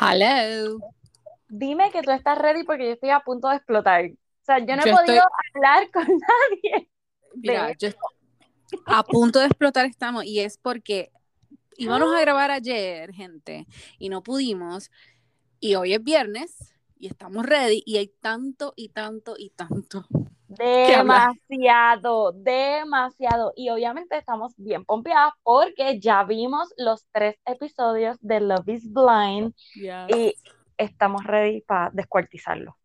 Hello. Dime que tú estás ready porque yo estoy a punto de explotar. O sea, yo no he podido hablar con nadie. Mira, yo a punto de explotar estamos y es porque íbamos a grabar ayer, gente, y no pudimos. Y hoy es viernes y estamos ready y hay tanto y tanto y tanto. Demasiado, demasiado. Y obviamente estamos bien pompeadas porque ya vimos los tres episodios de Love is Blind y estamos ready para descuartizarlo.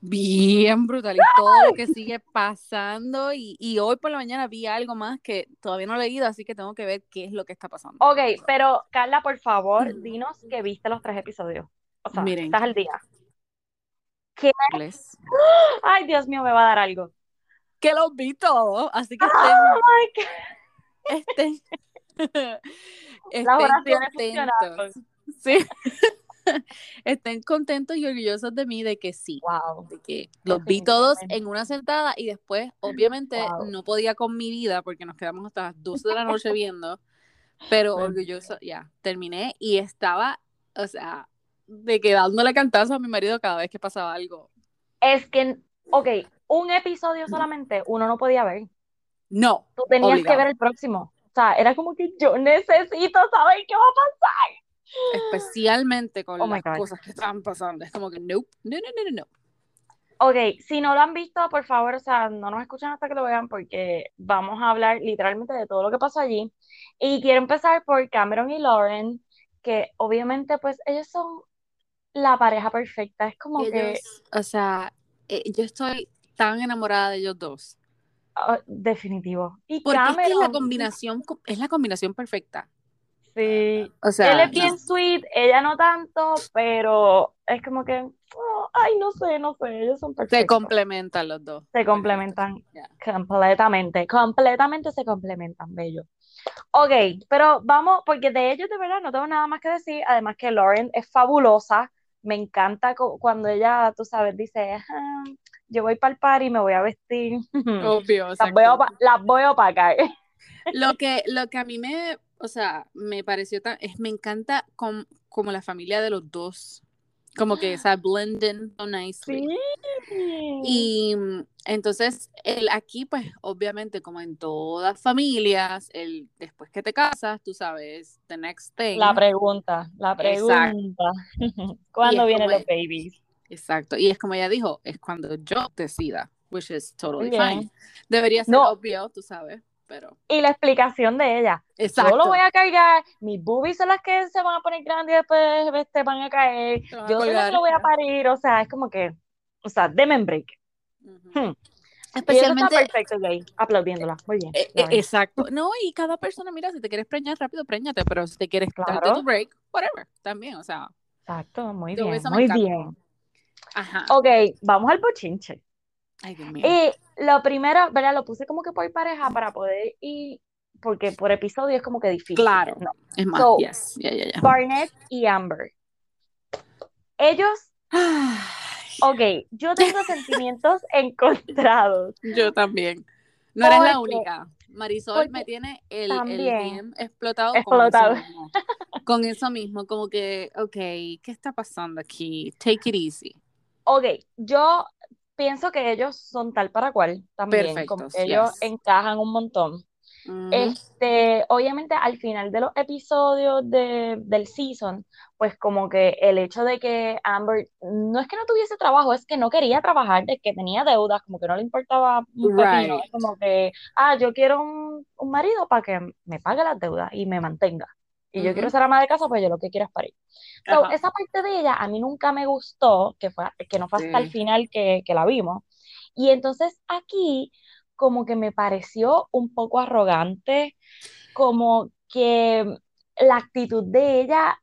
Bien brutal y todo lo que sigue pasando y, hoy por la mañana vi algo más que todavía no he leído, así que tengo que ver qué es lo que está pasando. Ok, pero Carla, por favor, dinos que viste los tres episodios. O sea, Miren. estás al día. ¿Qué? Ay, Dios mío, me va a dar algo. Que los vi todos, así que estén, estén, estén contentos. Sí. estén contentos y orgullosos de mí de que sí, wow. de que los vi todos en una sentada y después, obviamente, no podía con mi vida porque nos quedamos hasta las 12 de la noche viendo, pero orgulloso, ya, terminé y estaba, o sea, de que dándole cantazo a mi marido cada vez que pasaba algo. Es que, ok, un episodio solamente uno no podía ver. No. Tú tenías que ver el próximo. O sea, era como que yo necesito saber qué va a pasar. Especialmente con oh las cosas que estaban pasando. Es como que, nope, no, no, no, no. Ok, si no lo han visto, por favor, o sea, no nos escuchen hasta que lo vean porque vamos a hablar literalmente de todo lo que pasó allí. Y quiero empezar por Cameron y Lauren, que obviamente pues ellos son la pareja perfecta. Es como que... O sea, eh, yo estoy tan enamorada de ellos dos. Ah, definitivo. Y porque es la combinación, es la combinación perfecta. Sí. O sea, él es bien sweet, ella no tanto, pero es como que, oh, ay, no sé, no sé, ellos son perfectos. Se complementan los dos. Se complementan completamente, completamente se complementan, bello. Ok, pero vamos, porque de ellos de verdad no tengo nada más que decir, además que Lauren es fabulosa, me encanta cuando ella, tú sabes, dice, yo voy para el party y me voy a vestir. Obvio, las voy, a, las voy a opacar. Lo que, lo que a mí me o sea, me pareció tan, es, me encanta como la familia de los dos, como que, o sea, blending so nicely. Y mm, entonces, el, aquí, pues, obviamente, como en todas familias, el, después que te casas, tú sabes, the next thing. La pregunta, la pregunta. ¿Cuándo vienen los babies? Exacto, y es como ella dijo, es cuando yo decida, which is totally fine. Debería ser obvio, tú sabes. Y la explicación de ella. Exacto. Yo lo voy a cargar, mis boobies son las que se van a poner grandes y después te este, van a caer. yo soy lo voy a parir, o sea, es como que, o sea, deme break. Hmm. Especialmente. perfecto, Jay, aplaudiéndola. Muy bien. Eh, eh, exacto. No, y cada persona, mira, si te quieres preñar rápido, preñate, pero si te quieres claro. tu break, whatever, también, o sea. Exacto, muy bien. Muy bien. Ajá. Ok, vamos al bochinche. Y lo primero, ¿verdad? Lo puse como que por pareja para poder ir, porque por episodio es como que difícil. Claro, no. es más, Barnett y Amber. Ellos, ok, yo tengo sentimientos encontrados. Yo también. No eres la única. Marisol me tiene el, el explotado, explotado. Con, eso mismo, con eso mismo, como que, ok, ¿qué está pasando aquí? Take it easy. Ok, yo pienso que ellos son tal para cual también. ellos encajan un montón. Este, obviamente al final de los episodios de, del season, pues como que el hecho de que Amber no es que no tuviese trabajo, es que no quería trabajar, de que tenía deudas, como que no le importaba un pepino, como que, ah, yo quiero un, un marido para que me pague las deudas y me mantenga y yo quiero ser ama de casa, pues yo lo que quiero es parir. So, esa parte de ella a mí nunca me gustó, que, fue, que no fue hasta el final que, que la vimos. Y entonces aquí como que me pareció un poco arrogante, como que la actitud de ella,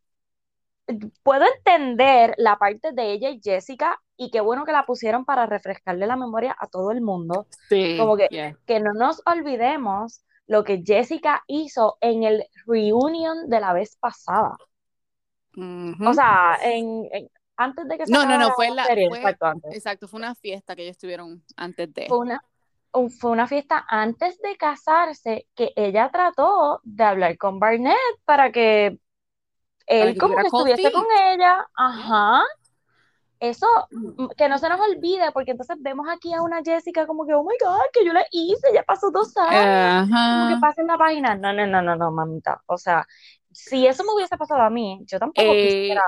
puedo entender la parte de ella y Jessica, y qué bueno que la pusieron para refrescarle la memoria a todo el mundo. Sí, como que, que no nos olvidemos lo que Jessica hizo en el reunion de la vez pasada. O sea, en, antes de que se No, no, no, fue la serie, exacto, exacto, fue una fiesta que ellos tuvieron antes de. Fue una, fue una fiesta antes de casarse que ella trató de hablar con Barnett para que él como que estuviese con ella, ajá. Eso, mm, que no se nos olvide, porque entonces vemos aquí a una Jessica como que, oh my God, que yo la hice, ya pasó dos años. Como que pasa en la página. No, no, no, no, no, mamita. O sea, si eso me hubiese pasado a mí, yo tampoco eh, quisiera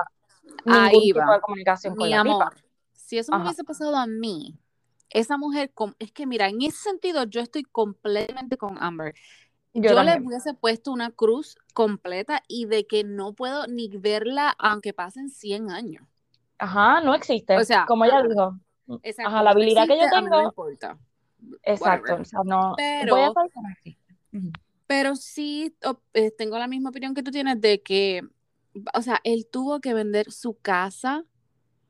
ningún tipo de comunicación con Mi amor, si eso me hubiese pasado a mí, esa mujer, es que mira, en ese sentido yo estoy completamente con Amber. Yo, le hubiese puesto una cruz completa y de que no puedo ni verla aunque pasen 100 años. Ajá, no existe. O sea, como ella dijo. ajá, la habilidad que yo tengo. No importa. Exacto. O sea, no. Pero, voy a pero sí eh, tengo la misma opinión que tú tienes de que, o sea, él tuvo que vender su casa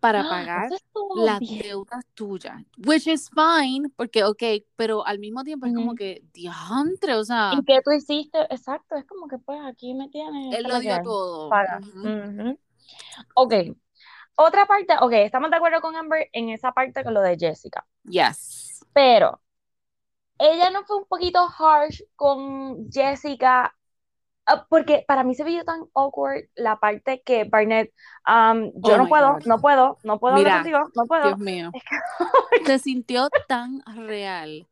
para ¡Ah! pagar las deudas tuyas, which is fine, porque, ok, pero al mismo tiempo es como que, diantre, o sea. ¿Y qué tú hiciste? Exacto, es como que, pues, aquí me tienes. Él lo dio todo. Ok. Otra parte, ok, estamos de acuerdo con Amber en esa parte con lo de Jessica. Yes. Pero, ella no fue un poquito harsh con Jessica Ah, porque para mí se vio tan awkward la parte que Barnett, um, yo oh no puedo, no puedo, no puedo Mira, contigo, no puedo. Dios mío. se sintió tan real.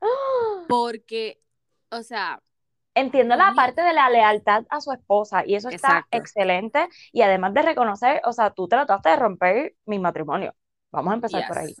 Porque, o sea. Entiendo la parte de la lealtad a su esposa y eso está excelente. Y además de reconocer, o sea, tú trataste de romper mi matrimonio. Vamos a empezar por ahí.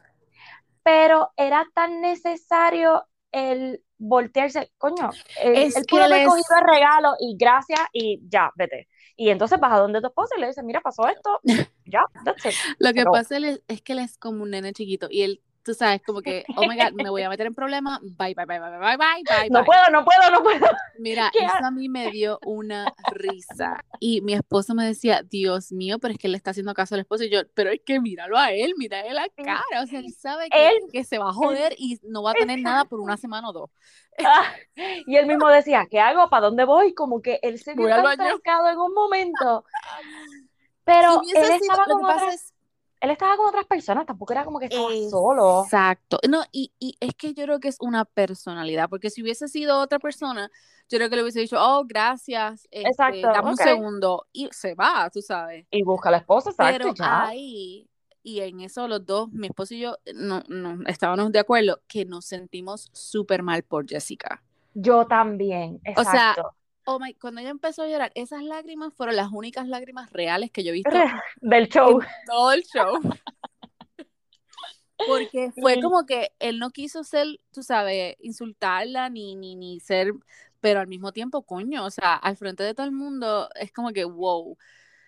Pero era tan necesario el voltearse, coño, es el pudo haber cogido el regalo y gracias y ya, vete. Y entonces vas a donde tu esposa y le dices, mira, pasó esto, ya, that's it. Lo que pasa es que él es como un nene chiquito y él tú sabes, como que, oh my God, me voy a meter en problemas, bye, bye, bye, bye, bye, bye, bye. No puedo, no puedo, no puedo. Mira, eso a mí me dio una risa. Y mi esposo me decía, Dios mío, pero es que él le está haciendo caso al esposo. Y yo, pero es que míralo a él, mira él la cara. O sea, él sabe que, que se va a joder y no va a tener nada por una semana o dos. Ah, y él mismo decía, ¿qué hago? ¿Para dónde voy? Como que él se vio en un momento. Pero él estaba como él estaba con otras personas, tampoco era como que estaba solo. Exacto. No, y, y, es que yo creo que es una personalidad, porque si hubiese sido otra persona, yo creo que le hubiese dicho, oh, gracias, este, exacto, dame un segundo, y se va, tú sabes. Y busca a la esposa, exacto. Pero ahí, y en eso los dos, mi esposo y yo, no, no estábamos de acuerdo que nos sentimos súper mal por Jessica. Yo también, exacto. O sea, oh my, cuando ella empezó a llorar, esas lágrimas fueron las únicas lágrimas reales que yo he visto del show. todo el show. Porque fue como que él no quiso ser, tú sabes, insultarla ni, ni, ni ser, pero al mismo tiempo, coño, o sea, al frente de todo el mundo es como que, wow.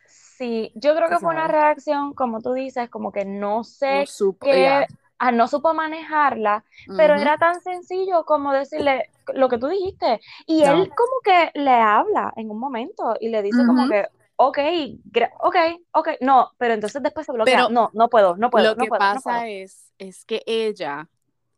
Sí, yo creo que fue una reacción, como tú dices, como que no sé qué, ah, no supo manejarla, pero era tan sencillo como decirle lo que tú dijiste. Y él como que le habla en un momento y le dice como que, ok, ok, ok, no, pero entonces después se bloquea. Pero no, no puedo, no puedo. Lo que pasa es, es que ella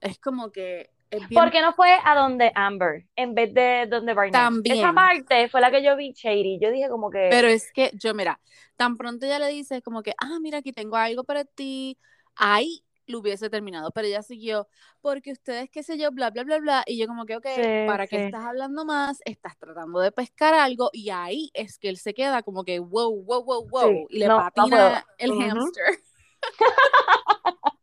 es como que ¿Por qué no fue a donde Amber en vez de donde Barney? También. Esa parte fue la que yo vi shady. Yo dije como que. Pero es que yo, mira, tan pronto ella le dice como que, ah, mira, aquí tengo algo para ti. Ahí lo hubiese terminado, pero ella siguió, porque ustedes, qué sé yo, bla, bla, bla, bla, y yo como que, ok, ¿para qué estás hablando más? Estás tratando de pescar algo, y ahí es que él se queda como que, wow, wow, wow, wow, y le patina el hamster.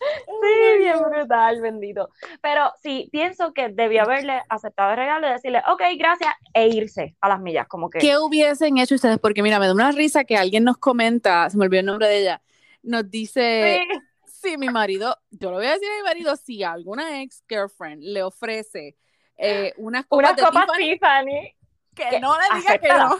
Sí, bien brutal, bendito. Pero sí, pienso que debió haberle aceptado el regalo y decirle, ok, gracias, e irse a las millas, como que. ¿Qué hubiesen hecho ustedes? Porque mira, me da una risa que alguien nos comenta, se me olvidó el nombre de ella, nos dice, si mi marido, yo lo voy a decir a mi marido, si alguna ex girlfriend le ofrece eh, unas copas, de Tiffany, que, no le diga que no.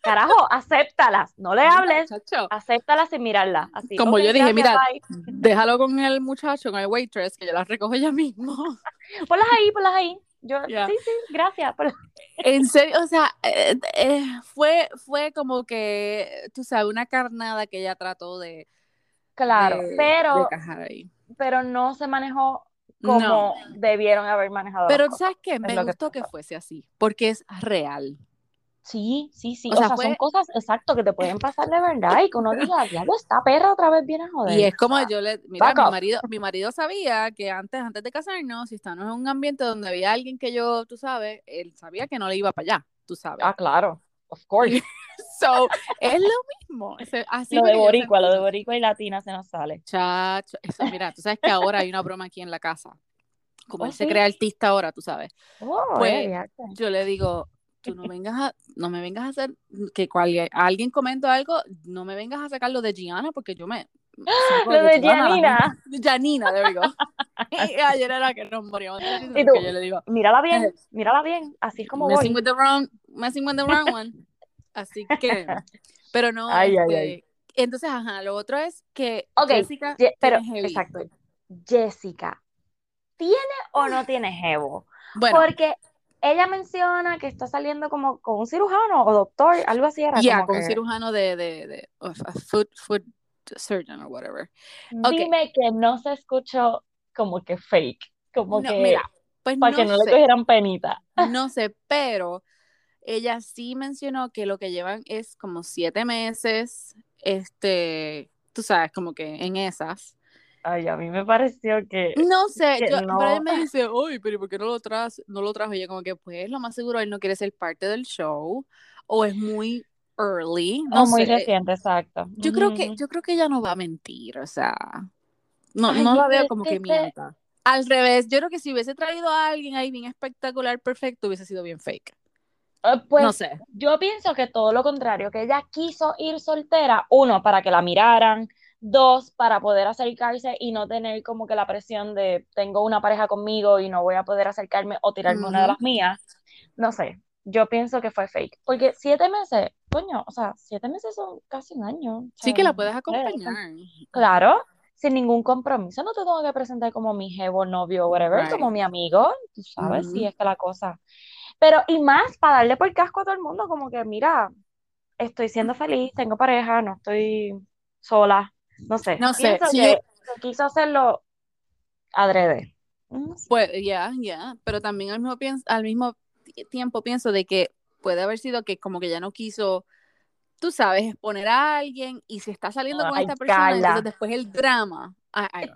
Carajo, acéptalas, no le hables, acéptalas sin mirarla. Así, Como yo dije, mira, déjalo con el muchacho, con el waitress, que yo las recojo ella mismo. Ponlas ahí, ponlas ahí. Yo, sí, sí, gracias. En serio, o sea, eh, eh, fue, fue como que, tú sabes, una carnada que ella trató de, Claro, pero, pero no se manejó como debieron haber manejado. Pero ¿sabes qué? Me gustó que, fuese así, porque es real. Sí, sí, sí. O, sea, son cosas, exacto, que te pueden pasar de verdad y que uno diga, diablo, esta perra otra vez viene a joder. Y es como yo le, mira, mi marido, mi marido sabía que antes, antes de casarnos, si estábamos en un ambiente donde había alguien que yo, tú sabes, él sabía que no le iba para allá, tú sabes. Ah, claro, of course. So, es lo mismo. Así lo de boricua, lo de boricua y latina se nos sale. Chacho, eso, mira, tú sabes que ahora hay una broma aquí en la casa. Como él oh, se crea artista ahora, tú sabes. Oh, pues yo le digo, tú no vengas a, no me vengas a hacer, que cual, alguien comenta algo, no me vengas a sacar lo de Gianna porque yo me... Lo de Janina. Janina, there we go. y ayer era que nos moríamos. Y tú, yo le digo, mírala bien, mírala bien, así es como messing With the wrong, messing with the wrong one. Así que, pero no, ay, ay, este, ay. entonces, ajá, lo otro es que Jessica pero, exacto, Jessica, ¿tiene o no tiene jevo? Bueno, porque ella menciona que está saliendo como con un cirujano o doctor, algo así era. Ya, con un cirujano de, de, de foot, foot surgeon o whatever. Dime que no se escuchó como que fake, como que mira, pues para que no le cogieran penita. No sé, pero ella sí mencionó que lo que llevan es como siete meses, este, tú sabes, como que en esas. Ay, a mí me pareció que. No sé, pero él me dice, uy, pero ¿por qué no lo, traes, no lo trajo? Y yo, como que, pues, lo más seguro, él no quiere ser parte del show, o es muy early. No muy reciente, exacto. Yo creo que, yo creo que ella no va a mentir, o sea, no, no la veo como que mienta. Al revés, yo creo que si hubiese traído a alguien ahí bien espectacular, perfecto, hubiese sido bien fake. Ah, pues no sé. yo pienso que todo lo contrario, que ella quiso ir soltera, uno, para que la miraran, Dos, para poder acercarse y no tener como que la presión de tengo una pareja conmigo y no voy a poder acercarme o tirarme una de las mías. No sé, yo pienso que fue fake. Porque siete meses, coño, o sea, siete meses son casi un año. Sí que la puedes acompañar. Claro, sin ningún compromiso. No te tengo que presentar como mi jevo, novio, whatever, como mi amigo. Tú sabes, si es que la cosa. Pero, y más, para darle por casco a todo el mundo, como que, mira, estoy siendo feliz, tengo pareja, no estoy sola, no sé. No sé. Si yo... quiso hacerlo adrede. Pues ya, ya, pero también al mismo, al mismo tiempo pienso de que puede haber sido que como que ya no quiso, tú sabes, exponer a alguien y si está saliendo con esta persona, entonces después el drama.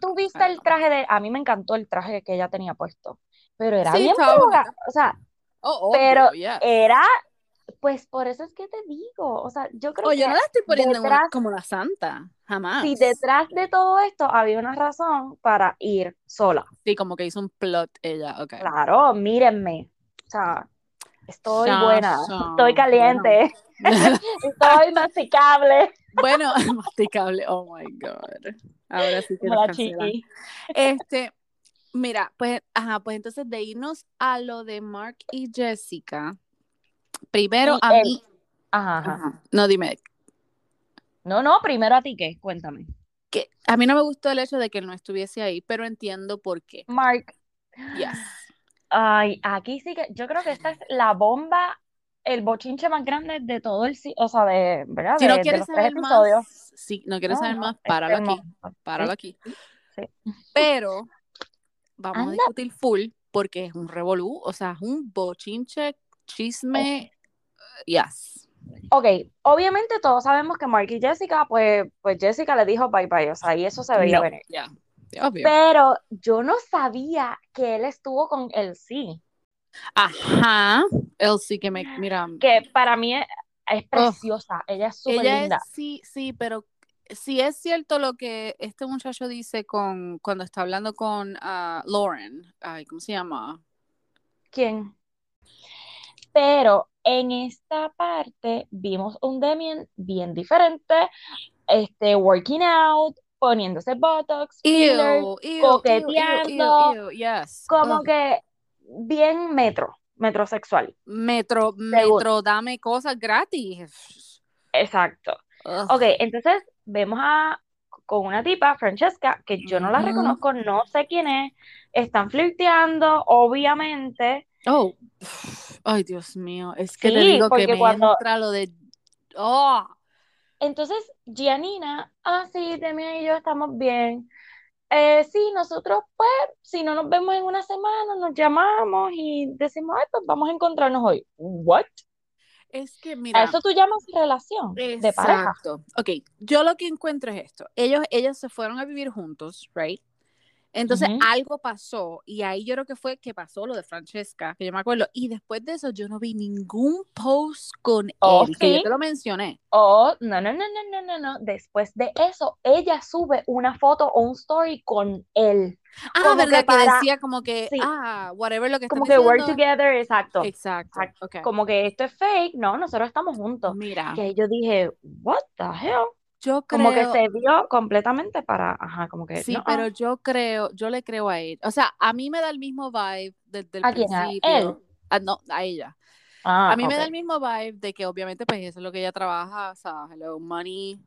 Tú viste el traje de, a mí me encantó el traje que ella tenía puesto, pero era bien o sea, oh, pero era pues por eso es que te digo, o sea, yo creo que. yo no la estoy poniendo como la santa, jamás. Si detrás de todo esto había una razón para ir sola. Sí, como que hizo un plot ella, ok. Claro, mírenme. O sea, estoy buena, estoy caliente, estoy masticable. Bueno, masticable, oh my god. Ahora sí que nos Este, mira, pues, ajá, pues entonces de irnos a lo de Mark y Jessica Primero a mí. Ajá, No, dime. No, no, primero a ti, ¿qué? Cuéntame. Que a mí no me gustó el hecho de que él no estuviese ahí, pero entiendo por qué. Mark. Yes. Ay, aquí sí que yo creo que esta es la bomba, el bochinche más grande de todo el, o sea, de, ¿verdad? Si no quieres saber más, sí, no quieres saber más, páralo aquí, páralo aquí. Sí. Pero vamos a discutir full porque es un revolú, o sea, es un bochinche chisme, yes. Ok, obviamente todos sabemos que Mark y Jessica, pues, pues Jessica le dijo bye bye, o sea, y eso se veía venir. Pero yo no sabía que él estuvo con Elsie. Ajá, Elsie que me, mira. Que para mí es, preciosa, ella es súper linda. sí, sí, pero si es cierto lo que este muchacho dice con cuando está hablando con uh, Lauren, ay, ¿cómo se llama? ¿Quién? pero en esta parte vimos un Demian bien diferente, este, working out, poniéndose botox, filler, coqueteando, como que bien metro, metrosexual. Metro, metro, dame cosas gratis. Exacto. Ok, entonces vemos a con una tipa, Francesca, que yo no la reconozco, no sé quién es, están flirteando, obviamente. Oh, ay Dios mío, es que te digo que me cuando... entra lo de... Oh. Entonces, Gianina, ah, sí, Demi y yo estamos bien. Eh, sí, nosotros, pues, si no nos vemos en una semana, nos llamamos y decimos, ay, pues vamos a encontrarnos hoy. ¿What? Es que, mira. A eso tú llamas relación de pareja. Exacto. Ok, yo lo que encuentro es esto. Ellos, ellos se fueron a vivir juntos, right? Entonces algo pasó y ahí yo creo que fue que pasó lo de Francesca, que yo me acuerdo. Y después de eso yo no vi ningún post con él, que yo te lo mencioné. Oh, no, no, no, no, no, no, no. Después de eso, ella sube una foto o un story con él. Ah, verdad que, decía como que, ah, whatever lo que Como que work together, exacto. Exacto. Como que esto es fake, no, nosotros estamos juntos. Mira. Que yo dije, what the hell? Yo creo... Como que se dio completamente para, ajá, como que... Sí, pero yo creo, yo le creo a él. O sea, a mí me da el mismo vibe desde el ¿A principio. ¿A él? Ah, no, a ella. Ah, a mí me da el mismo vibe de que obviamente pues eso es lo que ella trabaja, o sea, hello, money,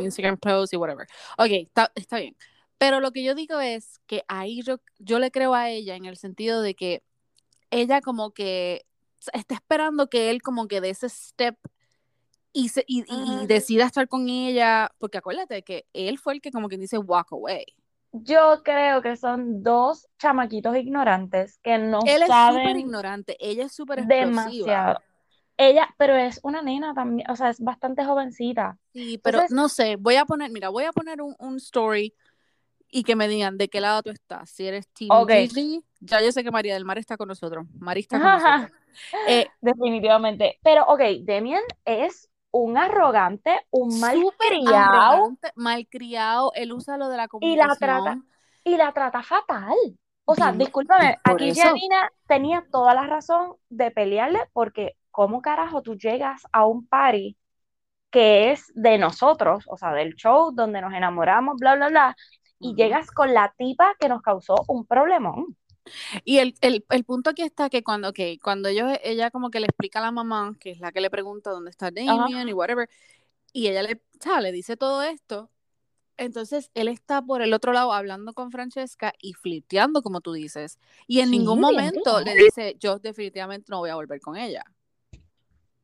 Instagram posts y whatever. Ok, está, está bien. Pero lo que yo digo es que ahí yo, yo le creo a ella en el sentido de que ella como que está esperando que él como que dé ese step y, se, y, decida estar con ella, porque acuérdate que él fue el que como quien dice walk away. Yo creo que son dos chamaquitos ignorantes que no Él es súper ignorante, ella es súper demasiado. Ella, pero es una nena también, o sea, es bastante jovencita. Sí, pero no sé, voy a poner, mira, voy a poner un, un, story y que me digan de qué lado tú estás. Si eres Team Gigi, ya yo sé que María del Mar está con nosotros. María está con nosotros. Eh, Definitivamente. Pero, ok, Demian es un arrogante, un malcriado. Malcriado, él usa lo de la comunicación. Y la trata, y la trata fatal. O sea, discúlpame, aquí Janina tenía toda la razón de pelearle porque ¿cómo carajo tú llegas a un party que es de nosotros, o sea, del show donde nos enamoramos, bla, bla, bla, y llegas con la tipa que nos causó un problemón? Y el, el, el, punto aquí está que cuando, okay, cuando ellos, ella como que le explica a la mamá, que es la que le pregunta dónde está Damien y whatever, y ella le, le dice todo esto, entonces él está por el otro lado hablando con Francesca y flirteando, como tú dices, y en ningún momento le dice, yo definitivamente no voy a volver con ella.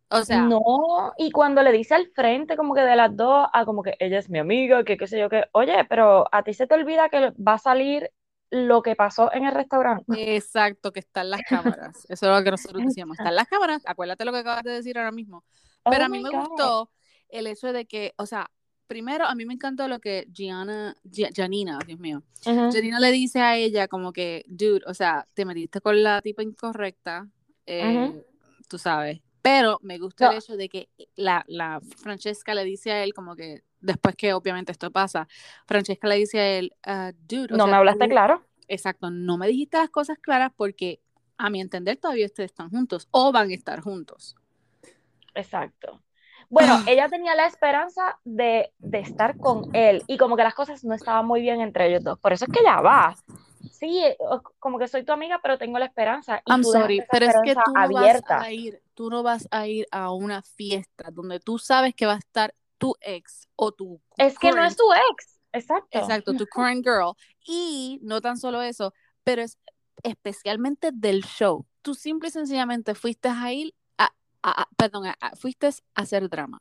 O sea. No, y cuando le dice al frente, como que de las dos, a como que ella es mi amiga, que qué sé yo, que, oye, pero a ti se te olvida que va a salir lo que pasó en el restaurante. Exacto, que están las cámaras. Eso es lo que nosotros decíamos. Están las cámaras. Acuérdate lo que acabas de decir ahora mismo. Pero a oh mí me gustó el hecho de que, o sea, primero a mí me encantó lo que Gianna, Janina, Dios mío, Janina le dice a ella como que, dude, o sea, te metiste con la tipa incorrecta, eh, tú sabes. Pero me gusta el hecho de que la, la Francesca le dice a él como que, después que obviamente esto pasa, Francesca le dice a él, uh, dude, no me hablaste claro. Exacto, no me dijiste las cosas claras porque a mi entender todavía ustedes están juntos o van a estar juntos. Exacto. Bueno, ah. ella tenía la esperanza de, de, estar con él y como que las cosas no estaban muy bien entre ellos dos. Por eso es que ella va. Sí, como que soy tu amiga, pero tengo la esperanza. I'm sorry, pero es que tú no, vas a ir, tú no vas a ir a una fiesta donde tú sabes que va a estar tu ex o tu... Es que no es tu ex, exacto. Exacto, tu current girl. Y no tan solo eso, pero es especialmente del show. Tú simple y sencillamente fuiste a ir a, perdón, fuiste a hacer drama.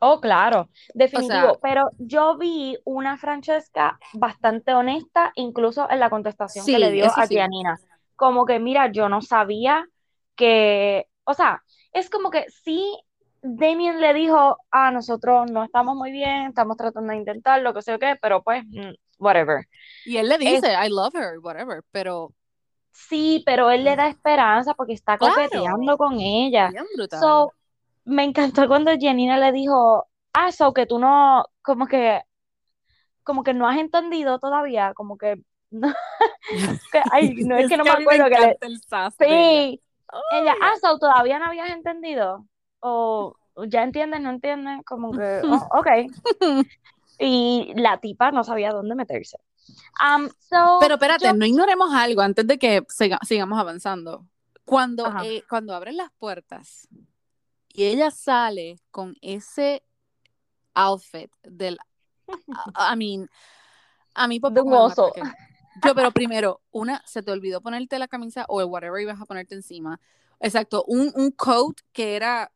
Oh, claro, definitivo. pero yo vi una Francesca bastante honesta, incluso en la contestación que le dio a Gianina. Como que, mira, yo no sabía que, o sea, es como que sí Damien le dijo, a nosotros no estamos muy bien, estamos tratando de intentar lo que sea que, pero pues, mm, whatever. Y él le dice, I love her, whatever, pero... Sí, pero él le da esperanza porque está coqueteando con ella. So, me encantó cuando Janina le dijo, ah, so que tú no, como que, como que no has entendido todavía, como que, no, ay, no es, que no me acuerdo que sí, ella, ah, so todavía no habías entendido o ya entienden, no entienden, como que, oh, ok. y la tipa no sabía dónde meterse. Um, Pero espérate, no ignoremos algo antes de que sigamos avanzando. Cuando, eh, cuando abren las puertas y ella sale con ese outfit del, I mean, a mí un oso. Yo, pero primero, una, se te olvidó ponerte la camisa o el whatever ibas a ponerte encima. Exacto, un, un coat que era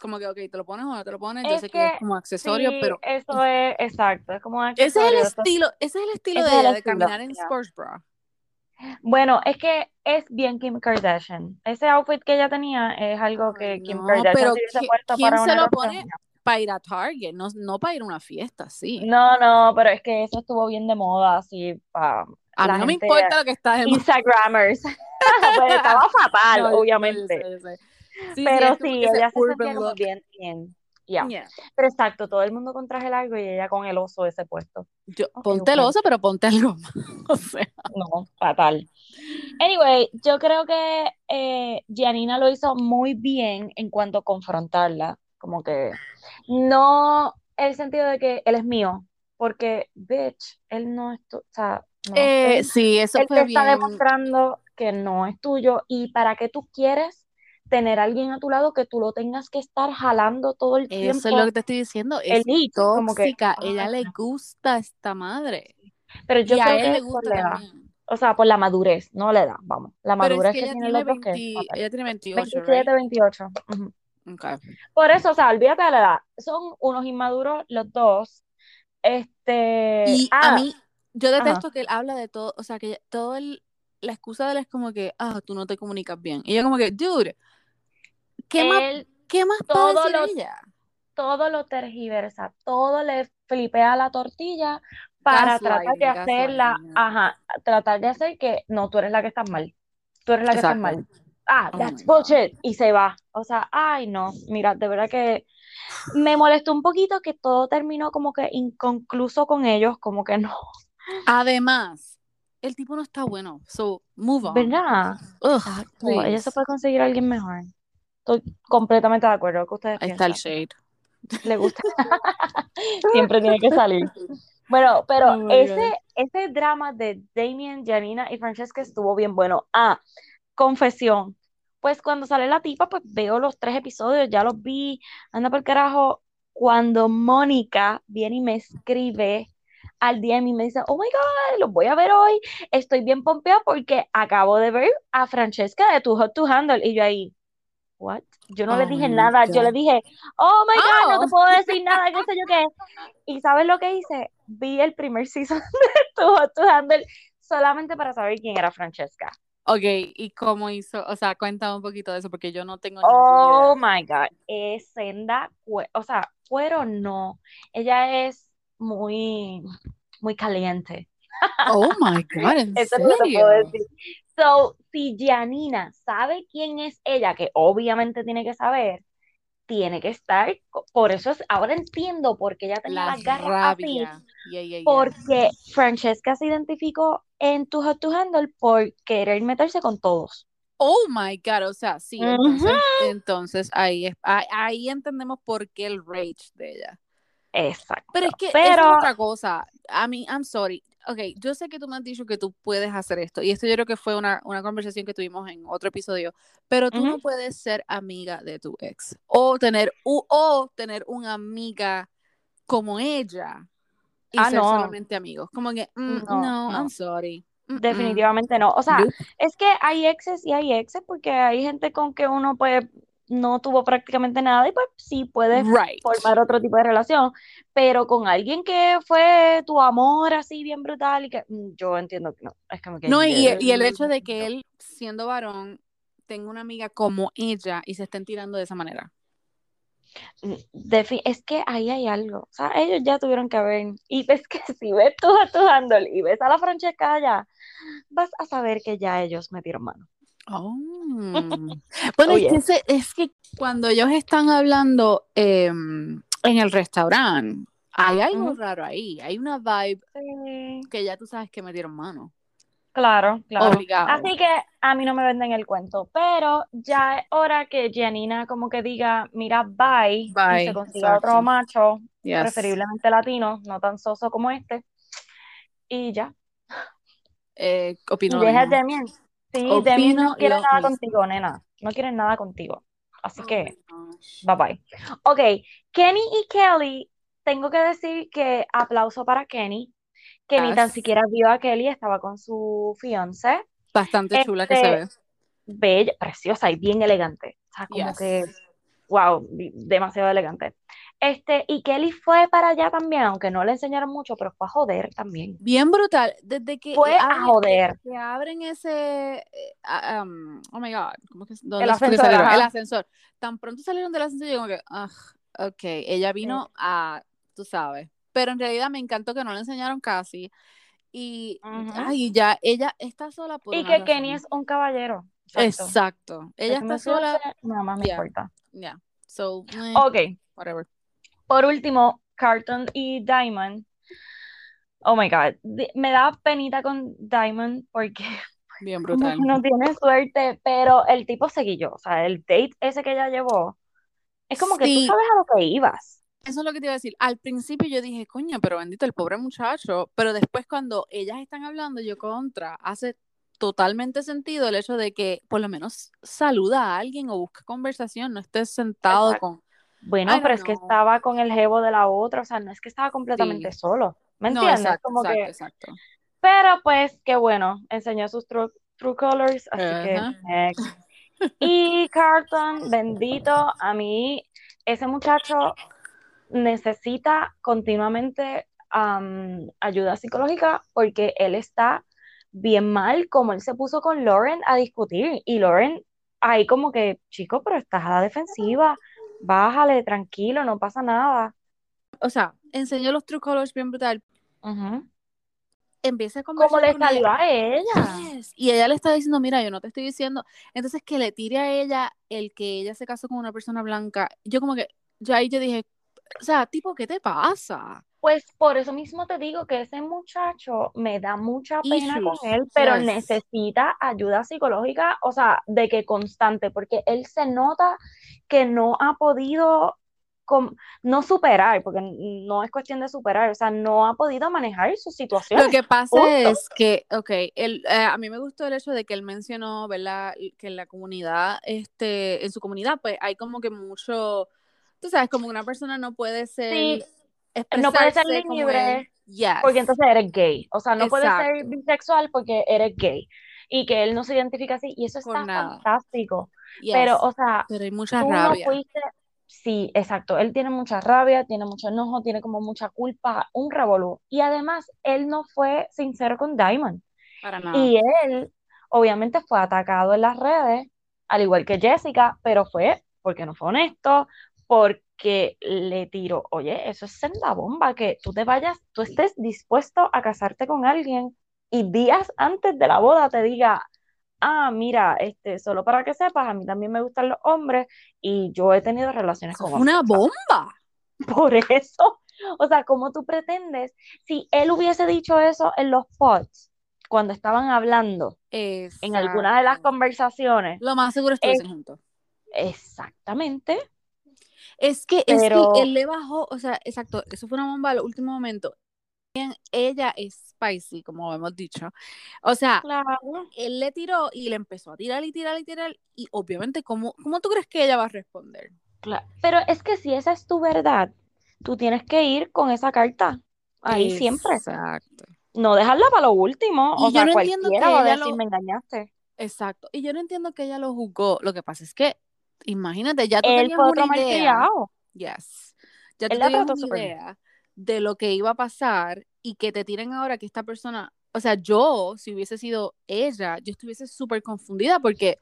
como que, ok, te lo pones o no te lo pones, yo sé que, es como accesorio, pero... Eso es, exacto, es como Ese es el estilo, ese es el estilo de ella, de caminar en sports bra. Bueno, es que es bien Kim Kardashian. Ese outfit que ella tenía es algo que Kim Kardashian pero se puesto ¿quién se lo pone para ir a Target, no, no para ir a una fiesta, sí. No, no, pero es que eso estuvo bien de moda, así, para A mí no me importa lo que está de Instagramers. pues estaba fatal, obviamente. Pero sí, ella se sentía como bien, bien. Ya. Pero exacto, todo el mundo con traje largo y ella con el oso ese puesto. Yo, ponte el oso, pero ponte algo más. O sea. No, fatal. Anyway, yo creo que eh, Gianina lo hizo muy bien en cuanto a confrontarla. Como que no el sentido de que él es mío, porque, bitch, él no es, o sea, eh, sí, eso él te está demostrando que no es tuyo y para qué tú quieres tener a alguien a tu lado que tú lo tengas que estar jalando todo el tiempo. Eso es lo que te estoy diciendo, es tóxica, ella le gusta esta madre. Pero yo creo que le gusta O sea, por la madurez, no le da, vamos. La madurez que, tiene, ella tiene 28, 27, 28. Por eso, o sea, olvídate de la edad. Son unos inmaduros los dos. Este. Y a ah, mí, yo detesto que él habla de todo, o sea, que todo el, la excusa de él es como que, ah, tú no te comunicas bien. Y yo como que, dude, ¿qué más, ¿qué más todo puede decir ella? Todo lo tergiversa, todo le flipea la tortilla para tratar de hacerla, ajá, tratar de hacer que, no, tú eres la que estás mal, tú eres la que estás mal. Ah, oh that's bullshit, y se va. O sea, ay, no, mira, de verdad que me molestó un poquito que todo terminó como que inconcluso con ellos, como que no. Además, el tipo no está bueno. So, move on. ¿Verdad? ella se puede conseguir a alguien mejor. Estoy completamente de acuerdo con ustedes Ahí está el shade. Le gusta. Siempre tiene que salir. Bueno, pero oh ese, ese drama de Damien, Janina y Francesca estuvo bien bueno. Ah, confesión. Pues cuando sale la tipa, pues veo los tres episodios, ya los vi, anda por el carajo. Cuando Mónica viene y me escribe al día y me dice, oh my God, los voy a ver hoy, estoy bien pompeada porque acabo de ver a Francesca de Tu Hot to Handle. Y yo ahí, what? Yo no le dije nada, yo le dije, oh my God, no te oh. puedo decir nada, qué sé yo qué. Y ¿sabes lo que hice? Vi el primer season de Tu Hot to Handle solamente para saber quién era Francesca. Ok, ¿y cómo hizo? O sea, cuéntame un poquito de eso porque yo no tengo Oh my God, es senda, o sea, cuero no. Ella es muy, muy caliente. Oh my God, ¿en Eso serio? puedo decir. So, si Janina sabe quién es ella, que obviamente tiene que saber, tiene que estar, por eso es, ahora entiendo por qué ella tenía la las garras así, porque Francesca se identificó en tu Hot to Handle por querer meterse con todos. Oh my God, o sea, sí, entonces, ahí, ahí entendemos por qué el rage de ella. Exacto. Pero es que es otra cosa. I mean, I'm sorry. Ok, yo sé que tú me has dicho que tú puedes hacer esto, y esto yo creo que fue una, conversación que tuvimos en otro episodio, pero tú no puedes ser amiga de tu ex, o tener, o tener una amiga como ella, y ah, ser no. solamente amigos. Como que, mm, no, I'm sorry. Definitivamente no. O sea, es que hay exes y hay exes porque hay gente con que uno puede no tuvo prácticamente nada y pues sí puedes formar otro tipo de relación, pero con alguien que fue tu amor así bien brutal y que mm, yo entiendo que no, es que me No, y, y, el hecho de que él, siendo varón, tenga una amiga como ella y se estén tirando de esa manera. Mm, es que ahí hay algo, o sea, ellos ya tuvieron que haber, y ves que si ves tú a tu handle y ves a la Francesca allá, vas a saber que ya ellos metieron mano. Oh. Bueno, es, que cuando ellos están hablando em, en el restaurante, hay algo raro ahí, hay una vibe que ya tú sabes que me dieron mano. Claro, claro. Así que a mí no me venden el cuento, pero ya es hora que Janina como que diga, mira, bye, y se consiga otro macho, preferiblemente latino, no tan soso como este, y ya. Eh, opino. Y deja Sí, Demi no quiere nada contigo, nena. No quiere nada contigo. Así que, bye bye. Ok, Kenny y Kelly, tengo que decir que aplauso para Kenny, que ni tan siquiera vio a Kelly, estaba con su fiance. Bastante chula que se ve. Este, bella, preciosa y bien elegante. O sea, como que, wow, demasiado elegante. Este, y Kelly fue para allá también, aunque no le enseñaron mucho, pero fue a joder también. Bien brutal. Desde que fue a joder. Que abren ese eh, oh my god, ¿cómo que el ascensor, el ascensor. Tan pronto salieron del ascensor, yo como que, ah, ok, ella vino a, tú sabes. Pero en realidad me encantó que no le enseñaron casi. Y ay, ya, ella está sola por Y que Kenny es un caballero. Exacto. Ella está sola. Nada más me importa. Yeah. So, eh, ok. Whatever. Por último, Carton y Diamond. Oh my God. Me da penita con Diamond porque Bien brutal. No tiene suerte, pero el tipo seguió. O sea, el date ese que ella llevó, es como que tú sabes a lo que ibas. Eso es lo que te iba a decir. Al principio yo dije, coño, pero bendito el pobre muchacho. Pero después cuando ellas están hablando, yo contra, hace totalmente sentido el hecho de que por lo menos saluda a alguien o busca conversación, no estés sentado con... Bueno, pero es que estaba con el jevo de la otra, o sea, no es que estaba completamente solo. ¿Me entiendes? exacto, Como que... exacto. Pero pues, qué bueno, enseñó sus true, colors, así que next. Y Carlton, bendito, a mí, ese muchacho necesita continuamente ayuda psicológica porque él está bien mal, como él se puso con Lauren a discutir. Y Lauren ahí como que, chico, pero estás a la defensiva, bájale, tranquilo, no pasa nada. O sea, enseñó los true colors bien brutal empieza a conversar Como le salió a ella. Y ella le está diciendo, mira, yo no te estoy diciendo. Entonces que le tire a ella el que ella se casó con una persona blanca. Yo como que, ya ahí yo dije, o sea, tipo, ¿qué te pasa? Pues por eso mismo te digo que ese muchacho me da mucha pena con él, pero necesita ayuda psicológica, o sea, de que constante, porque él se nota que no ha podido no superar, porque no es cuestión de superar, o sea, no ha podido manejar su situación. Lo que pasa es que, ok, eh, a mí me gustó el hecho de que él mencionó, ¿verdad? Que en la comunidad, este, en su comunidad, pues hay como que mucho, tú sabes, como una persona no puede ser... no puede ser libre, porque entonces eres gay, o sea, no puede ser bisexual porque eres gay y que él no se identifica así, y eso está fantástico. Pero, o sea, pero hay mucha rabia. Sí, exacto. Él tiene mucha rabia, tiene mucho enojo, tiene como mucha culpa, un revolú. Y además, él no fue sincero con Diamond. Para nada. Y él, obviamente, fue atacado en las redes, al igual que Jessica, pero fue porque no fue honesto, porque le tiró, oye, eso es senda bomba, que tú te vayas, tú estés dispuesto a casarte con alguien y días antes de la boda te diga, ah, mira, este, solo para que sepas, a mí también me gustan los hombres y yo he tenido relaciones con hombres. Una bomba. Por eso, o sea, ¿cómo tú pretendes? Si él hubiese dicho eso en los pods, cuando estaban hablando, en alguna de las conversaciones. Lo más seguro es que juntos. Exactamente. Es que, es que él le bajó, o sea, exacto, eso fue una bomba al último momento ella es spicy, como hemos dicho. O sea, él le tiró y le empezó a tirar y tirar y tirar. Y obviamente, ¿cómo, cómo tú crees que ella va a responder? Claro. Pero es que si esa es tu verdad, tú tienes que ir con esa carta. Ahí siempre. Exacto. No dejarla para lo último. o sea, cualquiera va a decir, me engañaste. Exacto. Y yo no entiendo que ella lo jugó. Lo que pasa es que, imagínate, ya tú tenías una idea. Yes. Ya tú tenías una idea de lo que iba a pasar y que te tiren ahora que esta persona, o sea, yo, si hubiese sido ella, yo estuviese súper confundida porque,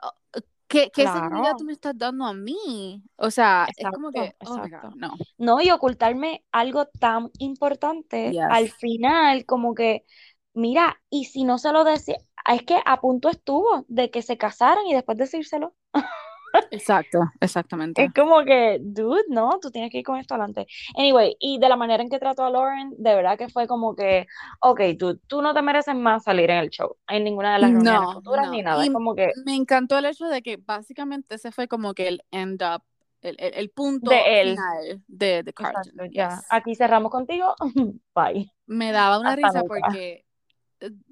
oh, ¿qué, qué seguridad tú me estás dando a mí? O sea, es como que, oh no. No, y ocultarme algo tan importante al final, como que, mira, y si no se lo decía, es que a punto estuvo de que se casaran y después decírselo. Exacto, exactamente. Es como que, dude, no, tú tienes que ir con esto adelante. Anyway, y de la manera en que trató a Lauren, de verdad que fue como que, ok, tú, tú no te mereces más salir en el show, en ninguna de las reuniones futuras ni nada. como que... Me encantó el hecho de que básicamente ese fue como que el end up, el, el, punto de él. final de, de Carlton. ya. Aquí cerramos contigo, bye. Me daba una risa porque eh,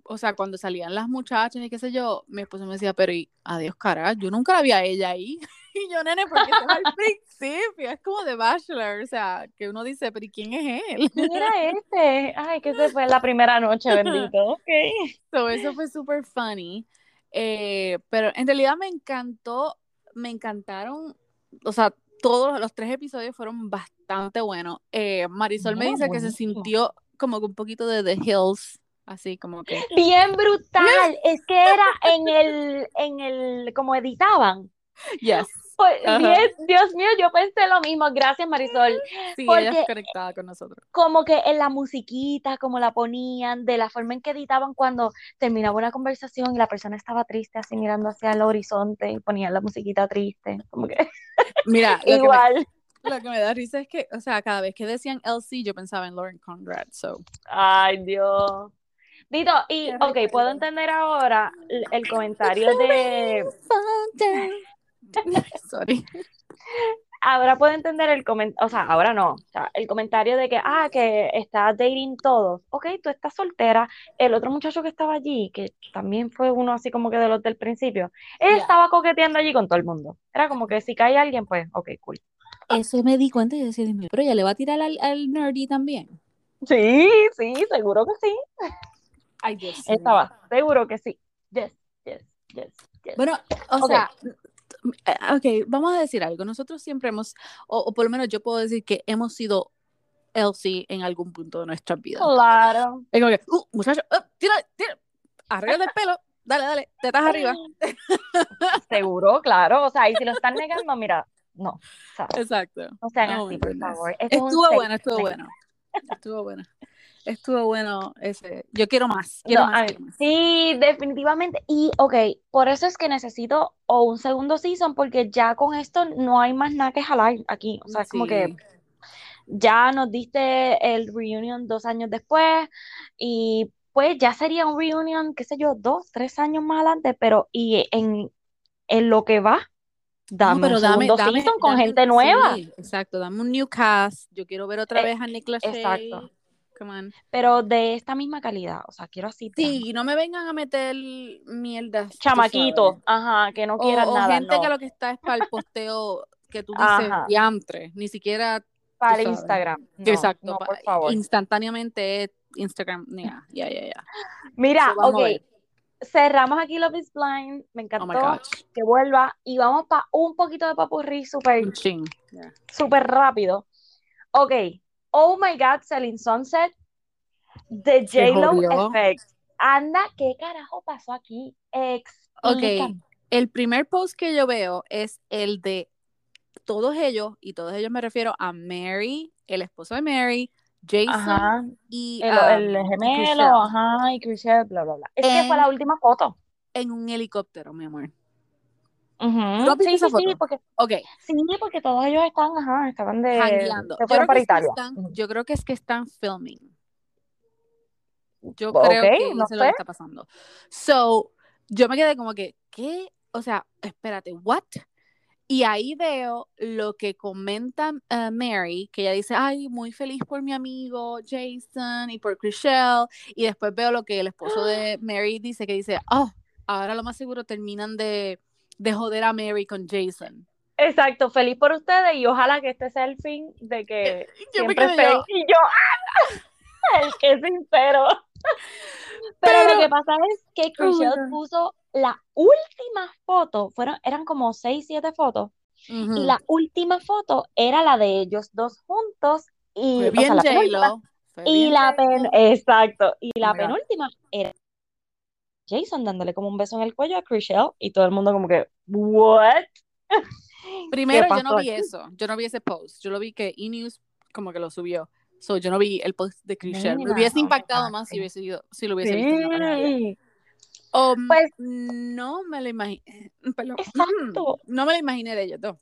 o sea, cuando salían las muchachas y qué sé yo, mi esposo me decía, pero y adiós, cara, yo nunca la vi a ella ahí. Y yo, nene, porque es al principio, es como de Bachelor, o sea, que uno dice, pero ¿y quién es él? Mira este, ay, que se fue la primera noche, bendito, ok. So, eso fue súper funny, eh, pero en realidad me encantó, me encantaron, o sea, todos los tres episodios fueron bastante buenos. Eh, Marisol me dice que se sintió como un poquito de The Hills así como que bien brutal es que era en el en el como editaban yes Pues, Dios, mío, yo pensé lo mismo. Gracias, Marisol. Sí, ella es conectada con nosotros. Como que en la musiquita, como la ponían, de la forma en que editaban cuando terminaba una conversación y la persona estaba triste, así mirando hacia el horizonte y ponían la musiquita triste. Como que. Mira, igual. lo que me da risa es que, o sea, cada vez que decían LC, yo pensaba en Lauren Conrad, so. Ay, Dios. Dito, y, ok, puedo entender ahora el comentario de. Sorry. Ahora puedo entender el comentario, o sea, ahora no, o sea, el comentario de que, ah, que está dating todos. Ok, tú estás soltera. El otro muchacho que estaba allí, que también fue uno así como que de los del principio, él estaba coqueteando allí con todo el mundo. Era como que si cae alguien, pues, ok, cool. Eso me di cuenta y decía, pero ella le va a tirar al, al nerdy también. Sí, sí, seguro que sí. Ay, Dios. Estaba, seguro que sí. Yes, yes, yes. yes. Bueno, o sea, eh, ok, vamos a decir algo. Nosotros siempre hemos, o, por lo menos yo puedo decir que hemos sido Elsie en algún punto de nuestra vida. Claro. Es como que, uh, muchacho, uh, tira, tira, arregla el pelo, dale, dale, te estás arriba. Seguro, claro. O sea, y si lo están negando, mira, no. Exacto. O sea, oh así, por favor. estuvo bueno, estuvo bueno. Estuvo bueno estuvo bueno ese. Yo quiero más. Quiero más, Sí, definitivamente. Y, ok, por eso es que necesito o un segundo season, porque ya con esto no hay más nada que jalar aquí. O sea, es como que ya nos diste el reunion dos años después y pues ya sería un reunion, qué sé yo, dos, tres años más adelante, pero y en, en lo que va, dame pero un dame, season con gente nueva. exacto, dame un new cast. Yo quiero ver otra eh, vez a Nick Exacto. Pero de esta misma calidad, o sea, quiero así. Sí, no me vengan a meter mierda. Chamaquitos, ajá, que no quieran nada. O gente que lo que está es para el posteo que tú dices diantre, ni siquiera. Para Instagram. Exacto, por favor. instantáneamente Instagram, ya, ya, ya. Mira, ok. Cerramos aquí Love is Blind. Me oh encantó que vuelva. Y vamos para un poquito de papurri súper super rápido. Ok, Oh My God, Selling Sunset, The J-Lo Effect. Anda, ¿qué carajo pasó aquí? Explica. Ok, el primer post que yo veo es el de todos ellos, y todos ellos me refiero a Mary, el esposo de Mary, Jason y el, um, gemelo, ajá, y Chriselle, bla, bla, bla. Es que fue la última foto. En un helicóptero, mi amor. Sí, sí, sí, porque, okay. sí, porque todos ellos están, ajá, estaban de, Se fueron para Italia. Yo creo que es que están filming. Yo creo que no sé lo que está pasando. So, yo me quedé como que, ¿qué? O sea, espérate, ¿what? Y ahí veo lo que comenta uh, Mary, que ella dice, ay, muy feliz por mi amigo Jason y por Chriselle. Y después veo lo que el esposo de Mary dice, que dice, oh, ahora lo más seguro terminan de de joder a Mary con Jason. Exacto, feliz por ustedes y ojalá que este sea el fin de que siempre estén. Y yo, ¡ah! el que sincero. Pero, lo que pasa es que Chriselle puso la última foto, fueron, eran como seis, siete fotos, y la última foto era la de ellos dos juntos y, bien la y la pen, exacto, y la penúltima era Jason dándole como un beso en el cuello a Chriselle y todo el mundo como que, ¿what? Primero, yo no vi eso, yo no vi ese post, yo lo vi que E-News como que lo subió. So, yo no vi el post de Chriselle. Me hubiese impactado más si, hubiese ido, si lo hubiese visto. Um, pues, no me lo imaginé. Exacto. No me lo imaginé de ellos dos.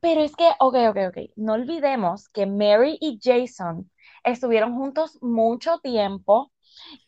Pero es que, ok, ok, ok. No olvidemos que Mary y Jason estuvieron juntos mucho tiempo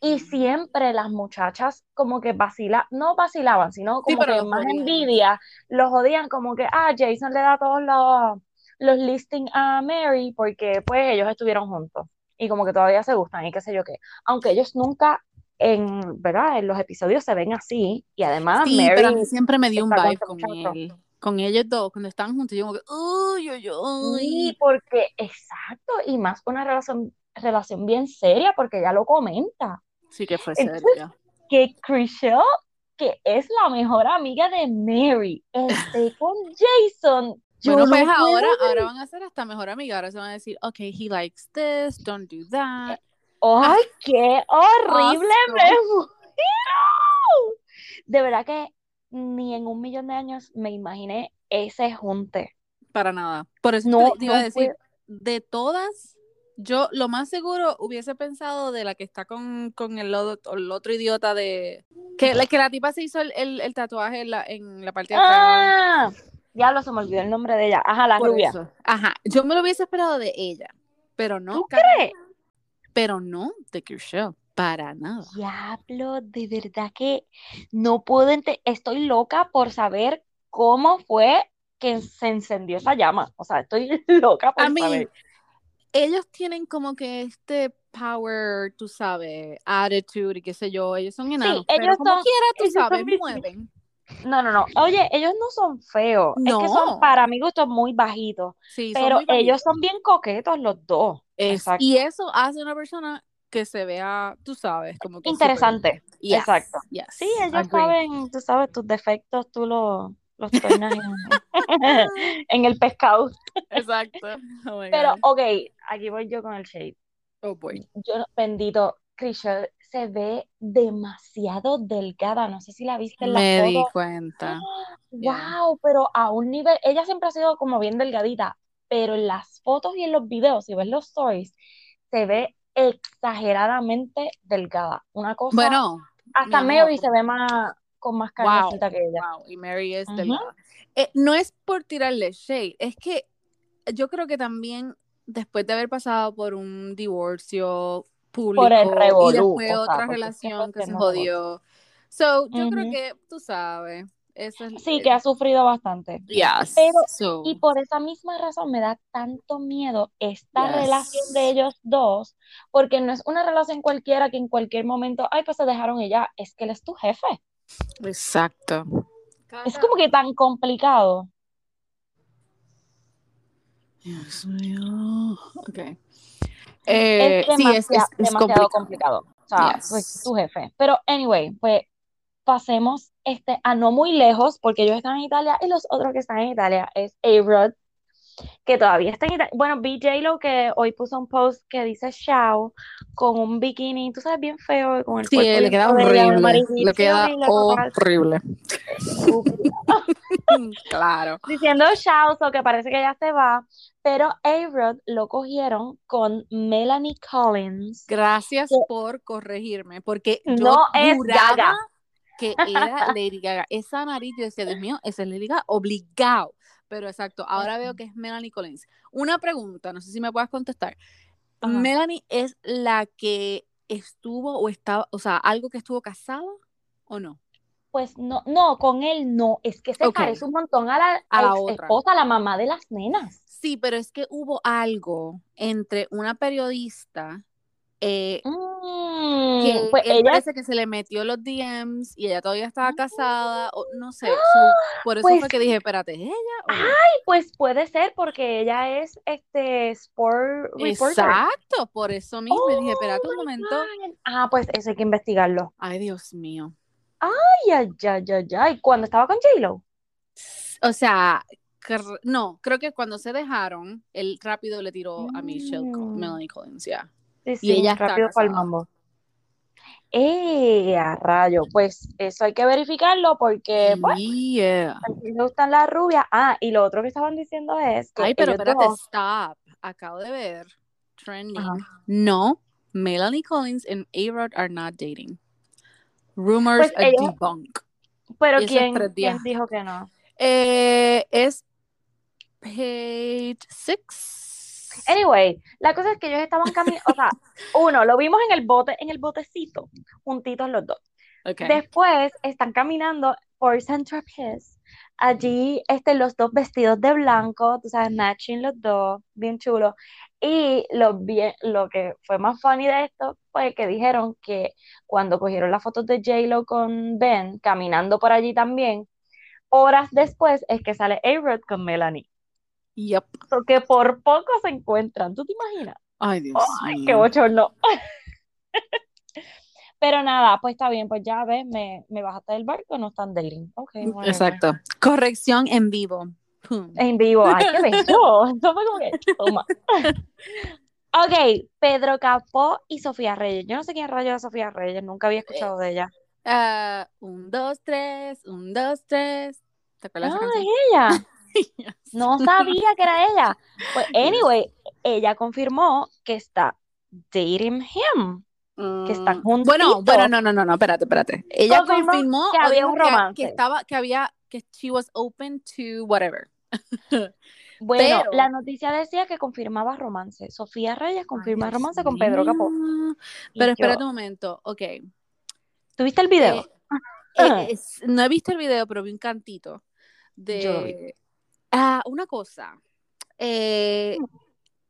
y siempre las muchachas como que vacilaban, no vacilaban, sino como que más envidia, los odian como que, ah, Jason le da todos los, los listings a Mary porque pues ellos estuvieron juntos y como que todavía se gustan y qué sé yo qué. Aunque ellos nunca en, ¿verdad? En los episodios se ven así y además sí, Mary pero a mí siempre me dio un vibe con él. Con ellos dos, cuando estaban juntos, yo como que, uy, uy, uy. Sí, porque, exacto, y más una relación relación bien seria porque ella lo comenta. Sí que fue seria. Que Chriselle, que es la mejor amiga de Mary, esté con Jason. bueno, pues ahora, ahora van a ser hasta mejor amiga. Ahora se van a decir, ok, he likes this, don't do that. ¡Ay, qué horrible! Me De verdad que ni en un millón de años me imaginé ese junte. Para nada. Por eso no, te, iba a decir, de todas, yo lo más seguro hubiese pensado de la que está con, con el, el, otro idiota de... Que, que la tipa se hizo el, el, tatuaje en la, en la parte de atrás. Ah, ya lo se me olvidó el nombre de ella. Ajá, la rubia. Ajá, yo me lo hubiese esperado de ella, pero no. ¿Tú crees? Pero no de Kershaw. Para nada. Diablo, de verdad que no puedo entender. Estoy loca por saber cómo fue que se encendió esa llama. O sea, estoy loca por saber. Ellos tienen como que este power, tú sabes, attitude y qué sé yo. Ellos son enanos, sí, ellos como quiera, tú sabes, mueven. No, no, no. Oye, ellos no son feos. Es que son para mí gustos muy bajitos. Sí, pero ellos son bien coquetos los dos. y eso hace una persona que se vea, tú sabes, como que interesante. Exacto. Sí, ellos saben, tú sabes, tus defectos, tú los los en, el pescado. Exacto. Oh Pero, ok, aquí voy yo con el shade. Oh boy. Yo, bendito, Chriselle se ve demasiado delgada. No sé si la viste en la Me di cuenta. Wow, pero a un nivel, ella siempre ha sido como bien delgadita, pero en las fotos y en los videos, si ves los stories, se ve exageradamente delgada. Una cosa. Bueno. Hasta Mary se ve más, con más carnecita que ella. Wow, y Mary es delgada. Eh, no es por tirarle shade, es que yo creo que también después de haber pasado por un divorcio público por el y después otra relación que se jodió. So, yo creo que tú sabes, sí, que ha sufrido bastante. Pero, y por esa misma razón me da tanto miedo esta relación de ellos dos, porque no es una relación cualquiera que en cualquier momento, ay, pues se dejaron ella, es que él es tu jefe. Exacto. Es como que tan complicado. Dios mío. Ok. es, demasiado, demasiado complicado. O sea, pues tu jefe. Pero, anyway, pues pasemos este, a no muy lejos, porque ellos están en Italia y los otros que están en Italia es A-Rod, que todavía está en Italia. Bueno, BJ lo que hoy puso un post que dice Shao con un bikini, tú sabes, bien feo, con el Sí, le queda horrible. Le queda horrible. claro. Diciendo Shao, so que parece que ya se va, pero A-Rod lo cogieron con Melanie Collins. Gracias por corregirme, porque yo no es Gaga que era Lady Gaga. Esa nariz, yo decía, Dios mío, esa es Lady Gaga, obligado. Pero exacto, ahora veo que es Melanie Collins. Una pregunta, no sé si me puedes contestar. ¿Melanie es la que estuvo o estaba, o sea, algo que estuvo casada o no? Pues no, no, con él no, es que se parece un montón a la, a la esposa, a la mamá de las nenas. Sí, pero es que hubo algo entre una periodista eh, mm, que pues ella parece que se le metió los DMs y ella todavía estaba casada, o no sé, por eso fue pues que dije, espérate, ¿es ella? Ay, pues puede ser porque ella es este sport reporter. Exacto, por eso mismo dije, espérate un momento. Ah, pues eso hay que investigarlo. Ay, Dios mío. Ay, ay, ay, ay, ay, ¿cuándo estaba con J-Lo? O sea, no, creo que cuando se dejaron, él rápido le tiró a Michelle, mm. Melanie Collins, ya. Sí, sí, y ella rápido para el mambo. ¡Eh, a rayo! Pues eso hay que verificarlo porque, bueno, yeah. le gustan las rubias. Ah, y lo otro que estaban diciendo es que Ay, pero espérate, stop. Acabo de ver, trending. No, Melanie Collins and A-Rod are not dating. Rumors pues are debunk. Pero ¿quién, ¿quién, dijo que no? Eh, es page 6 Anyway, la cosa es que ellos estaban caminando, o sea, uno, lo vimos en el bote, en el botecito, juntitos los dos. Después están caminando por Central Piss. Allí este, los dos vestidos de blanco, tú sabes, matching los dos, bien chulos. Y lo, bien, lo que fue más funny de esto fue que dijeron que cuando cogieron las fotos de J-Lo con Ben, caminando por allí también, horas después es que sale A-Rod con Melanie. Yep. Porque por poco se encuentran, ¿tú te imaginas? Ay, Dios Ay, qué bochorno. Pero nada, pues está bien, pues ya ves, me, me bajaste del barco, no están dating. Okay, Exacto. Corrección en vivo. En vivo, ay, qué bello. Eso fue como que, toma. ok, Pedro Capó y Sofía Reyes. Yo no sé quién rayo es Sofía Reyes, nunca había escuchado de ella. Uh, un, dos, tres, un, dos, tres. ¿Te acuerdas ah, es ella. No sabía que era ella. Pues, anyway, ella confirmó que está dating him. Que están mm, juntos. Bueno, bueno, no, no, no, no, espérate, espérate. Ella confirmó, que había un romance. Que, estaba, que había, que she was open to whatever. Bueno, la noticia decía que confirmaba romance. Sofía Reyes confirma romance con Pedro Capó. Pero espérate un momento, ok. ¿Tuviste el video? Eh, no he visto el video, pero vi un cantito de... Ah, una cosa. Eh, mm.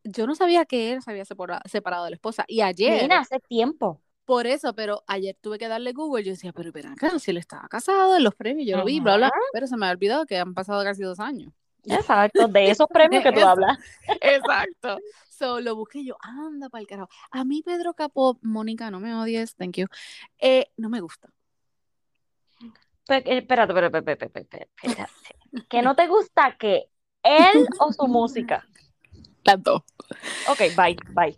yo no sabía que él se había separado, de la esposa. Y ayer... Hace tiempo. Por eso, pero ayer tuve que darle Google. Yo decía, pero espera, si él estaba casado en los premios, yo lo vi, bla, bla. Pero se me ha olvidado que han pasado casi dos años. Exacto, de esos premios que tú hablas. Exacto. So, lo busqué yo, anda para el carajo. A mí Pedro Capó, Mónica, no me odies, thank you. Eh, no me gusta. Espérate, espérate, espérate, espérate, ¿Que no te gusta que él o su música? Tanto. Ok, bye, bye.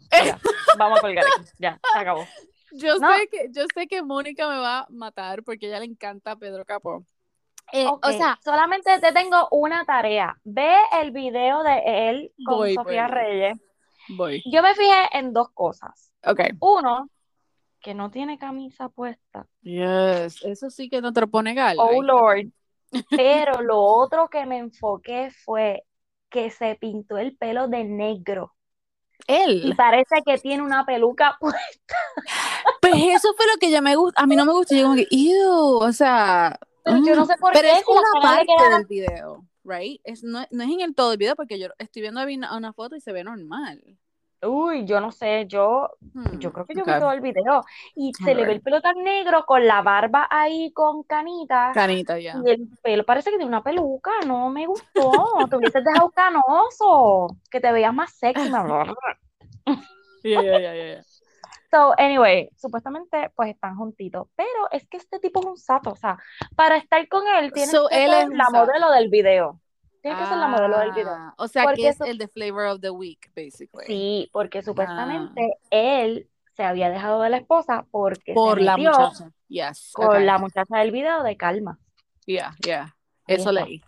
vamos a colgar aquí. Ya, se acabó. Yo, sé que, yo sé que Mónica me va a matar porque a ella le encanta Pedro Capó. Eh, o sea, solamente te tengo una tarea. Ve el video de él con Sofía Reyes. Voy. Yo me fijé en dos cosas. Ok. Uno, que no tiene camisa puesta. Yes, eso sí que no te lo pone gal. Oh Lord. Pero lo otro que me enfoqué fue que se pintó el pelo de negro. Él. Y parece que tiene una peluca puesta. Pues eso fue lo que ya me gusta. A mí no me gusta. Yo como que, o sea, yo no sé por pero qué. es una parte del video, right? Es, no, no, es en el todo el video porque yo estoy viendo una foto y se ve normal. Uy, yo no sé, yo, yo hmm, creo que yo vi todo el video y se le ve el pelo tan negro con la barba ahí con canita. Canita, ya. Y el pelo parece que tiene una peluca, no me gustó. te hubieses dejado canoso, que te veías más sexy. yeah, yeah, yeah, yeah. So, anyway, supuestamente pues están juntitos, pero es que este tipo es un sato, o sea, para estar con él tiene que ser la modelo del video. Tiene que ser la modelo del video. Ah, o sea, que es el de flavor of the week, basically. Sí, porque supuestamente ah. él se había dejado de la esposa porque por la muchacha. Yes. Con la muchacha del video de Calma. Yeah, yeah. Eso leí.